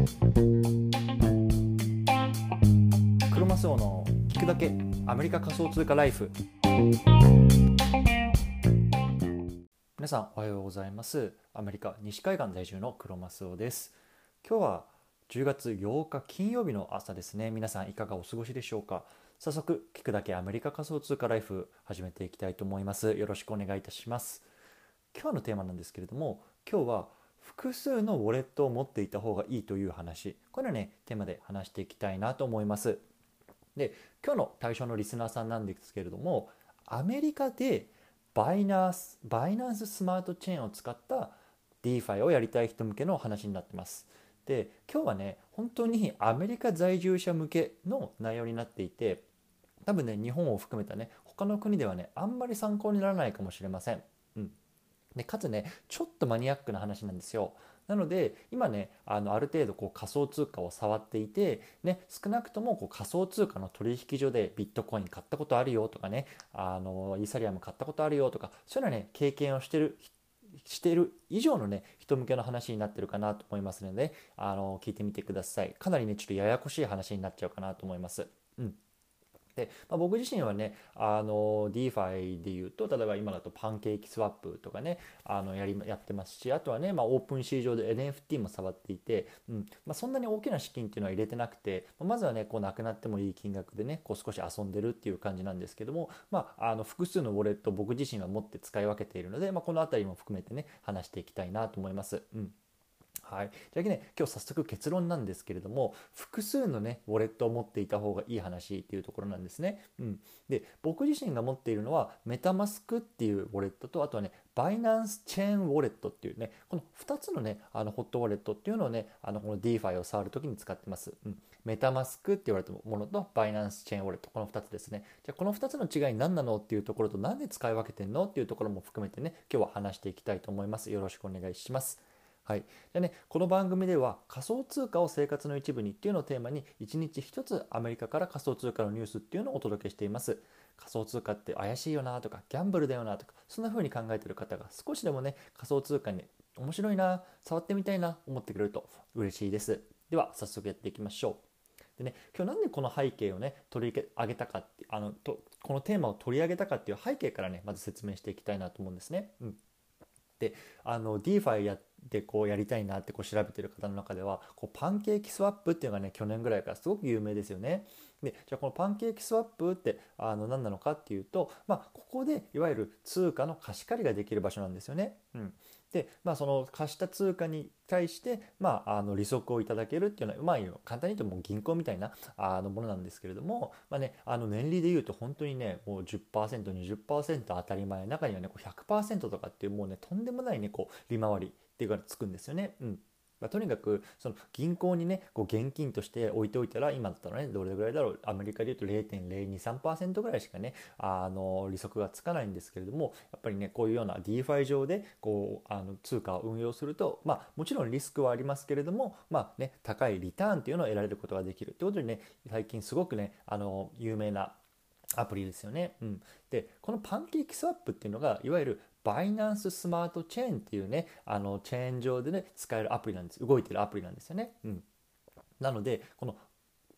クロマスオの聞くだけアメリカ仮想通貨ライフ。皆さんおはようございます。アメリカ西海岸在住のクロマスオです。今日は10月8日金曜日の朝ですね。皆さんいかがお過ごしでしょうか。早速聞くだけアメリカ仮想通貨ライフ始めていきたいと思います。よろしくお願いいたします。今日のテーマなんですけれども今日は複数のウォレットを持っていた方がいいという話。これはねテーマで話していきたいなと思います。で今日の対象のリスナーさんなんですけれどもアメリカでバイナンスバイナンススマートチェーンを使った DeFi をやりたい人向けの話になってます。で今日はね本当にアメリカ在住者向けの内容になっていて多分ね日本を含めたね他の国ではねあんまり参考にならないかもしれません。でかつねちょっとマニアックな話なんですよ。なので今ねあのある程度こう仮想通貨を触っていて、ね、少なくともこう仮想通貨の取引所でビットコイン買ったことあるよとかねあのイーサリアム買ったことあるよとかそういうのはね経験をしてるしてる以上のね人向けの話になってるかなと思いますのであの聞いてみてくださいかなりねちょっとややこしい話になっちゃうかなと思います。うんで、まあ、僕自身はねあの DeFi でいうと例えば今だとパンケーキスワップとかねあのやりやってますしあとはね、まあ、オープン市場で NFT も触っていて、うんまあ、そんなに大きな資金っていうのは入れてなくて、ままずはねこうなくなってもいい金額でねこう少し遊んでるっていう感じなんですけども、まあ、あの複数のウォレット僕自身は持って使い分けているので、まあ、この辺りも含めてね話していきたいなと思います。うんはい、じゃあね今日早速結論なんですけれども複数のねウォレットを持っていた方がいい話っていうところなんですね。うん、で僕自身が持っているのはメタマスクっていうウォレットとあとはねバイナンスチェーンウォレットっていうねこの2つのねあのホットウォレットっていうのをねあのこの DeFi を触るときに使ってます。うん、メタマスクって言われたものとバイナンスチェーンウォレットこの2つですね。じゃあこの2つの違い何なのっていうところと何で使い分けてんのっていうところも含めてね今日は話していきたいと思います。よろしくお願いします。はい、でね、この番組では仮想通貨を生活の一部にっていうのをテーマに1日1つアメリカから仮想通貨のニュースっていうのをお届けしています。仮想通貨って怪しいよなとかギャンブルだよなとかそんな風に考えてる方が少しでもね仮想通貨に面白いな触ってみたいな思ってくれると嬉しいです。では早速やっていきましょう。でね、今日なんでこの背景をね取り上げたかってあのとこのテーマを取り上げたかっていう背景からねまず説明していきたいなと思うんですね。うん、であの DeFi やでこうやりたいなってこう調べてる方の中ではこうパンケーキスワップっていうのがね去年ぐらいからすごく有名ですよね。でじゃあこのパンケーキスワップってあの何なのかっていうと、まあ、ここでいわゆる通貨の貸し借りができる場所なんですよね。うん、で、まあ、その貸した通貨に対して、まあ、あの利息をいただけるっていうのは、まあ、簡単に言うともう銀行みたいなあのものなんですけれども、まあね、あの年利でいうと本当にねもう 10%20% 当たり前中にはねこう100%とかっていうもうねとんでもないねこう利回りっていうかつくんですよね。うんまあ、とにかくその銀行にねこう現金として置いておいたら今だったらねどれぐらいだろうアメリカでいうと0.023%ぐらいしかねあの利息がつかないんですけれどもやっぱりねこういうような DeFi 上でこうあの通貨を運用するとまあもちろんリスクはありますけれどもまあね高いリターンっていうのを得られることができるってことでね最近すごくねあの有名なアプリですよね。うん、でこのパンケーキスワップっていうのがいわゆるバイナンススマートチェーンっていうねあのチェーン上でね使えるアプリなんです。動いてるアプリなんですよね、うん、なのでこの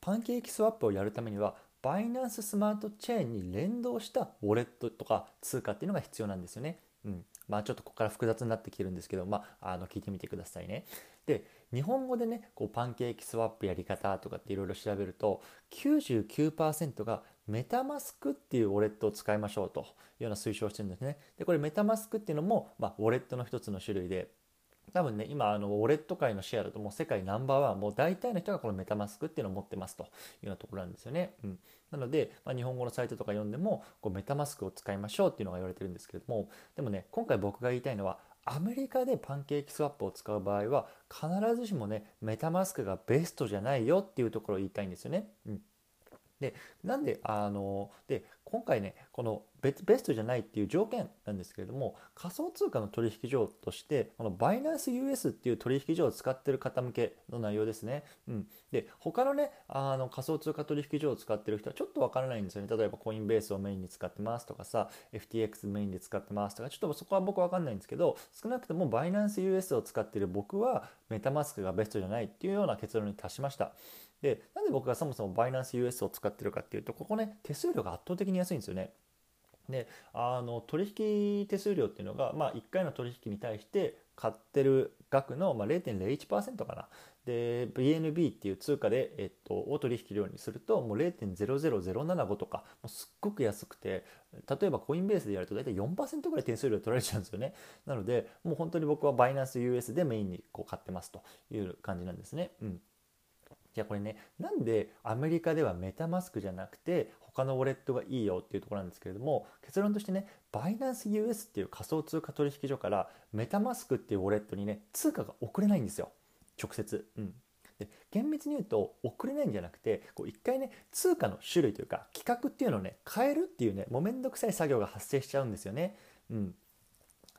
パンケーキスワップをやるためにはバイナンススマートチェーンに連動したウォレットとか通貨っていうのが必要なんですよね、うん、まあちょっとここから複雑になってきてるんですけどまああの聞いてみてくださいね。で日本語でねこうパンケーキスワップやり方とかっていろいろ調べると99%がメタマスクっていうウォレットを使いましょうというような推奨してるんですね。でこれメタマスクっていうのも、まあ、ウォレットの一つの種類で多分ね今あのウォレット界のシェアだともう世界ナンバーワンもう大体の人がこのメタマスクっていうのを持ってますというようなところなんですよね。うん、なので、まあ、日本語のサイトとか読んでもこうメタマスクを使いましょうっていうのが言われてるんですけれどもでもね今回僕が言いたいのはアメリカでパンケーキスワップを使う場合は必ずしもねメタマスクがベストじゃないよっていうところを言いたいんですよね。うんでなんであので今回ねこのベベストじゃないっていう条件なんですけれども仮想通貨の取引所としてこのバイナンス US っていう取引所を使ってる方向けの内容ですね。うん、で他のねあの仮想通貨取引所を使ってる人はちょっとわからないんですよね。例えばコインベースをメインに使ってますとかさ FTX メインで使ってますとかちょっとそこは僕わかんないんですけど少なくともバイナンス US を使ってる僕はメタマスクがベストじゃないっていうような結論に達しました。でなんで僕がそもそもバイナンス US を使ってるかっていうとここね手数料が圧倒的に安いんですよね。であの取引手数料っていうのが、まあ、1回の取引に対して買ってる額の、まあ、0.01%かな。で BNB っていう通貨で、えっと、を取引量にするともう0.00075とかもうすっごく安くて例えばコインベースでやると大体4%ぐらい手数料取られちゃうんですよねなのでもう本当に僕はバイナンス US でメインにこう買ってますという感じなんですね。うんじゃあこれねなんでアメリカではメタマスクじゃなくて他のウォレットがいいよっていうところなんですけれども結論としてねバイナンス US っていう仮想通貨取引所からメタマスクっていうウォレットにね通貨が送れないんですよ直接。うんで厳密に言うと送れないんじゃなくてこう一回ね通貨の種類というか規格っていうのをね変えるっていうねもうめんどくさい作業が発生しちゃうんですよね。うん、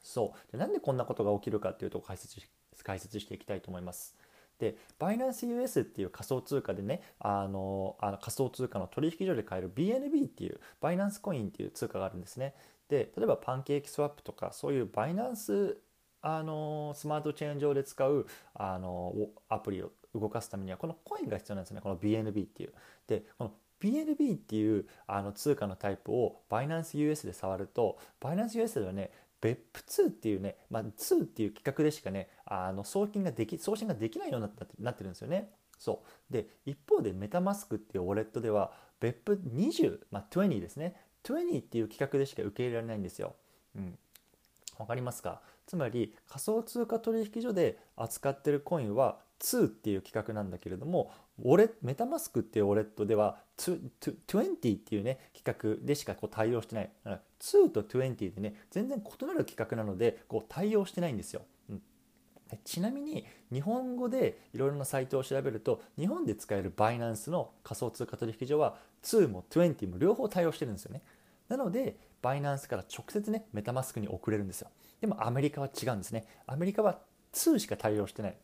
そうでなんでこんなことが起きるかっていうと解説解説していきたいと思います。でバイナンス US っていう仮想通貨でねあのあの仮想通貨の取引所で買える BNB っていうバイナンスコインっていう通貨があるんですね。で例えばパンケーキスワップとかそういうバイナンスあのスマートチェーン上で使うあのアプリを動かすためにはこのコインが必要なんですねこの BNB っていう。でこの BNB っていうあの通貨のタイプをバイナンス US で触るとバイナンス US ではね BEP2 っていうね、まあ、2っていう規格でしかねあの送金ができ送信ができないようになってなってるんですよね。そうで一方でメタマスクっていうウォレットでは BEP20、まあ、20ですね20っていう規格でしか受け入れられないんですよ。うん、わかりますか？つまり仮想通貨取引所で扱ってるコインは2っていう規格なんだけれどもウォレメタマスクっていうウォレットでは20っていうね規格でしかこう対応してない2と20でね全然異なる規格なのでこう対応してないんですよ。うん、ちなみに日本語でいろいろなサイトを調べると日本で使えるバイナンスの仮想通貨取引所は2も20も両方対応してるんですよね。なのでバイナンスから直接ねメタマスクに送れるんですよ。でもアメリカは違うんですね。アメリカは2しか対応してない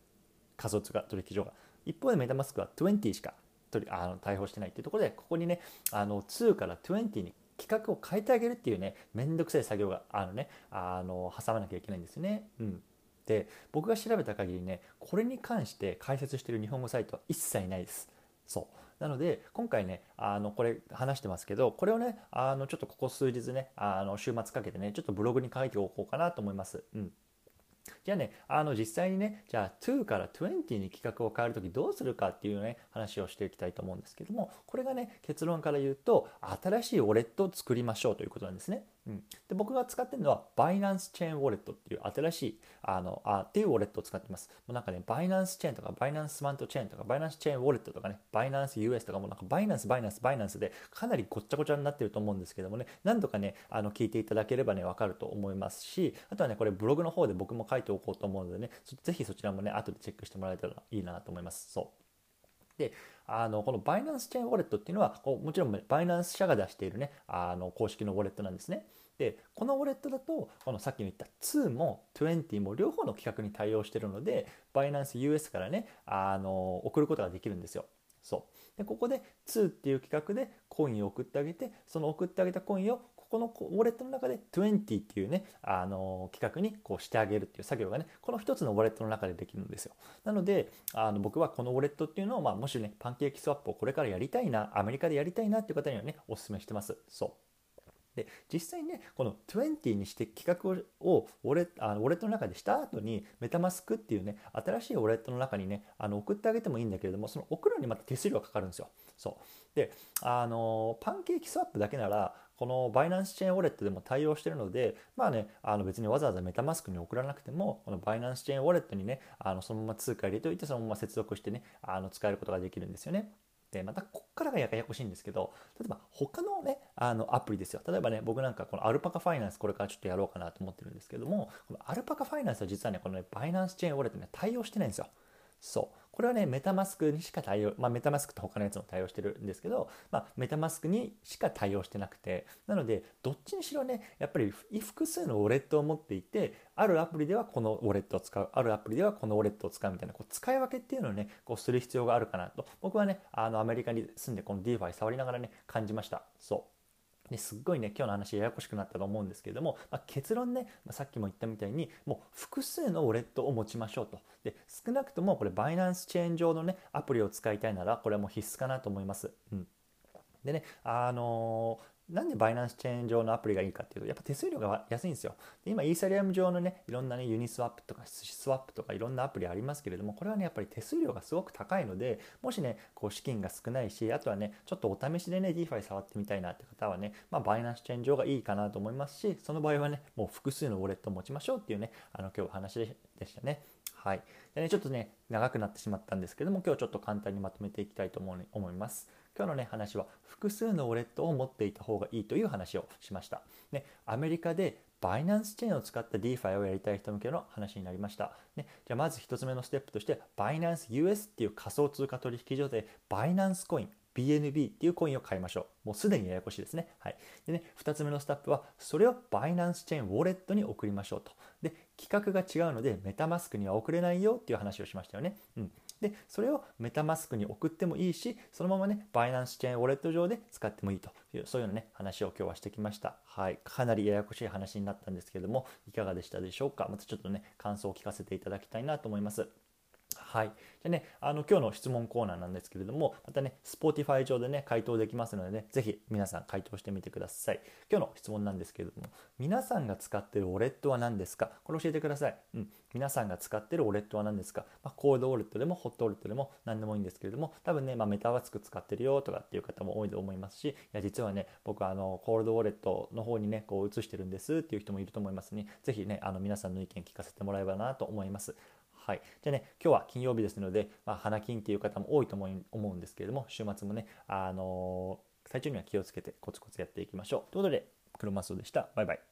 仮想通貨取引所が。一方でメタマスクは20しか取りあの対応してないっていうところでここにねあの2から20に規格を変えてあげるっていうねめんどくさい作業があのねあの挟まなきゃいけないんですよね。うんで僕が調べた限りねこれに関して解説してる日本語サイトは一切ないです。そうなので今回ねあのこれ話してますけどこれをねあのちょっとここ数日ねあの週末かけてねちょっとブログに書いておこうかなと思います。うんじゃあね、あの実際にね、じゃあ2から20に企画を変えるときどうするかっていうね、話をしていきたいと思うんですけども、これがね、結論から言うと、新しいウォレットを作りましょうということなんですね。うん、で僕が使ってるのはバイナンスチェーンウォレットっていう新しいあのあっていうウォレットを使ってます。もうなんかね、バイナンスチェーンとかバイナンスマントチェーンとかバイナンスチェーンウォレットとかね、バイナンス US とかもなんかバイナンスバイナンスバイナンスでかなりごっちゃごちゃになってると思うんですけどもね、何度かね、あの聞いていただければね、わかると思いますし、あとはね、これブログの方で僕も書いておこうと思うのでね、ぜひそちらもね、後でチェックしてもらえたらいいなと思います。そう。であのこのバイナンスチェーンウォレットっていうのはこうもちろんバイナンス社が出しているねあの公式のウォレットなんですね。でこのウォレットだとこのさっき言った2も20も両方の規格に対応してるのでバイナンス US からねあの送ることができるんですよ。そう。でここで2っていう規格でコインを送ってあげてその送ってあげたコインをここのウォレットの中で20っていうねあの規格にこうしてあげるっていう作業がねこの一つのウォレットの中でできるんですよ。なのであの僕はこのウォレットっていうのを、まあ、もしねパンケーキスワップをこれからやりたいなアメリカでやりたいなっていう方にはねお勧めしてます。そう。で実際にねこの20にして企画をウォレあウォレットの中でした後にメタマスクっていうね新しいウォレットの中にねあの送ってあげてもいいんだけれどもその送るのにまた手数料がかかるんですよ。そうであのパンケーキスワップだけならこのバイナンスチェーンウォレットでも対応してるので、まあね、あの別にわざわざメタマスクに送らなくても、このバイナンスチェーンウォレットにね、あのそのまま通貨入れておいて、そのまま接続してね、あの使えることができるんですよね。でまたこっからがややこしいんですけど例えば他のねあのアプリですよ。例えばね僕なんかこのアルパカファイナンスこれからちょっとやろうかなと思ってるんですけどもこのアルパカファイナンスは実はねこのねバイナンスチェーンウォレットね対応してないんですよ。そう。これはねメタマスクにしか対応、まあ、メタマスクと他のやつも対応してるんですけど、まあ、メタマスクにしか対応してなくてなのでどっちにしろねやっぱり複数のウォレットを持っていてあるアプリではこのウォレットを使うあるアプリではこのウォレットを使うみたいなこう使い分けっていうのをねこうする必要があるかなと。僕はねあのアメリカに住んでこの DeFi 触りながらね感じました。そう。ですっごいね今日の話ややこしくなったと思うんですけれども、まあ、結論ね、まあ、さっきも言ったみたいにもう複数のウォレットを持ちましょうとで少なくともこれバイナンスチェーン上のねアプリを使いたいならこれはもう必須かなと思います。うんでね、あのなんでバイナンスチェーン上のアプリがいいかっていうと、やっぱ手数料が安いんですよ。で今、イーサリアム上のね、いろんなね、ユニスワップとかシスワップとかいろんなアプリありますけれども、これはね、やっぱり手数料がすごく高いので、もしね、こう資金が少ないし、あとはね、ちょっとお試しでね、DeFi 触ってみたいなって方はね、まあ、バイナンスチェーン上がいいかなと思いますし、その場合はね、もう複数のウォレットを持ちましょうっていうね、あの今日お話でしたね。はい。でね、ちょっとね、長くなってしまったんですけども、今日ちょっと簡単にまとめていきたいと思います。今日のね話は複数のウォレットを持っていた方がいいという話をしました。ね、アメリカでバイナンスチェーンを使った DeFi をやりたい人向けの話になりました。ね、じゃあまず1つ目のステップとしてバイナンス US っていう仮想通貨取引所でバイナンスコイン BNB っていうコインを買いましょう。もうすでにややこしいですね。はい。でね、2つ目のステップは、それをバイナンスチェーンウォレットに送りましょうと。で、規格が違うので、メタマスクには送れないよっていう話をしましたよね。うん。でそれをメタマスクに送ってもいいしそのままねバイナンスチェーンウォレット上で使ってもいいと。いうそういうのね話を今日はしてきました。はい。かなりややこしい話になったんですけれどもいかがでしたでしょうか？またちょっとね感想を聞かせていただきたいなと思います。はい。じゃね、あの今日の質問コーナーなんですけれども、またね、Spotify 上でね、回答できますのでね、ぜひ皆さん回答してみてください。今日の質問なんですけれども、皆さんが使ってるウォレットは何ですか？これ教えてください。うん。皆さんが使ってるウォレットは何ですか、まあ、コードウォレットでもホットウォレットでも何でもいいんですけれども、多分ね、まあ、メタバスク使ってるよとかっていう方も多いと思いますし、いや、実はね、僕あの、コールドウォレットの方にね、こう移してるんですっていう人もいると思いますね。ぜひね、あの皆さんの意見聞かせてもらえばなと思います。はい、じゃあね今日は金曜日ですので、まあ、花金っていう方も多いと思うんですけれども週末もね、あのー、体調には気をつけてコツコツやっていきましょう。ということで黒マスオでした。バイバイ。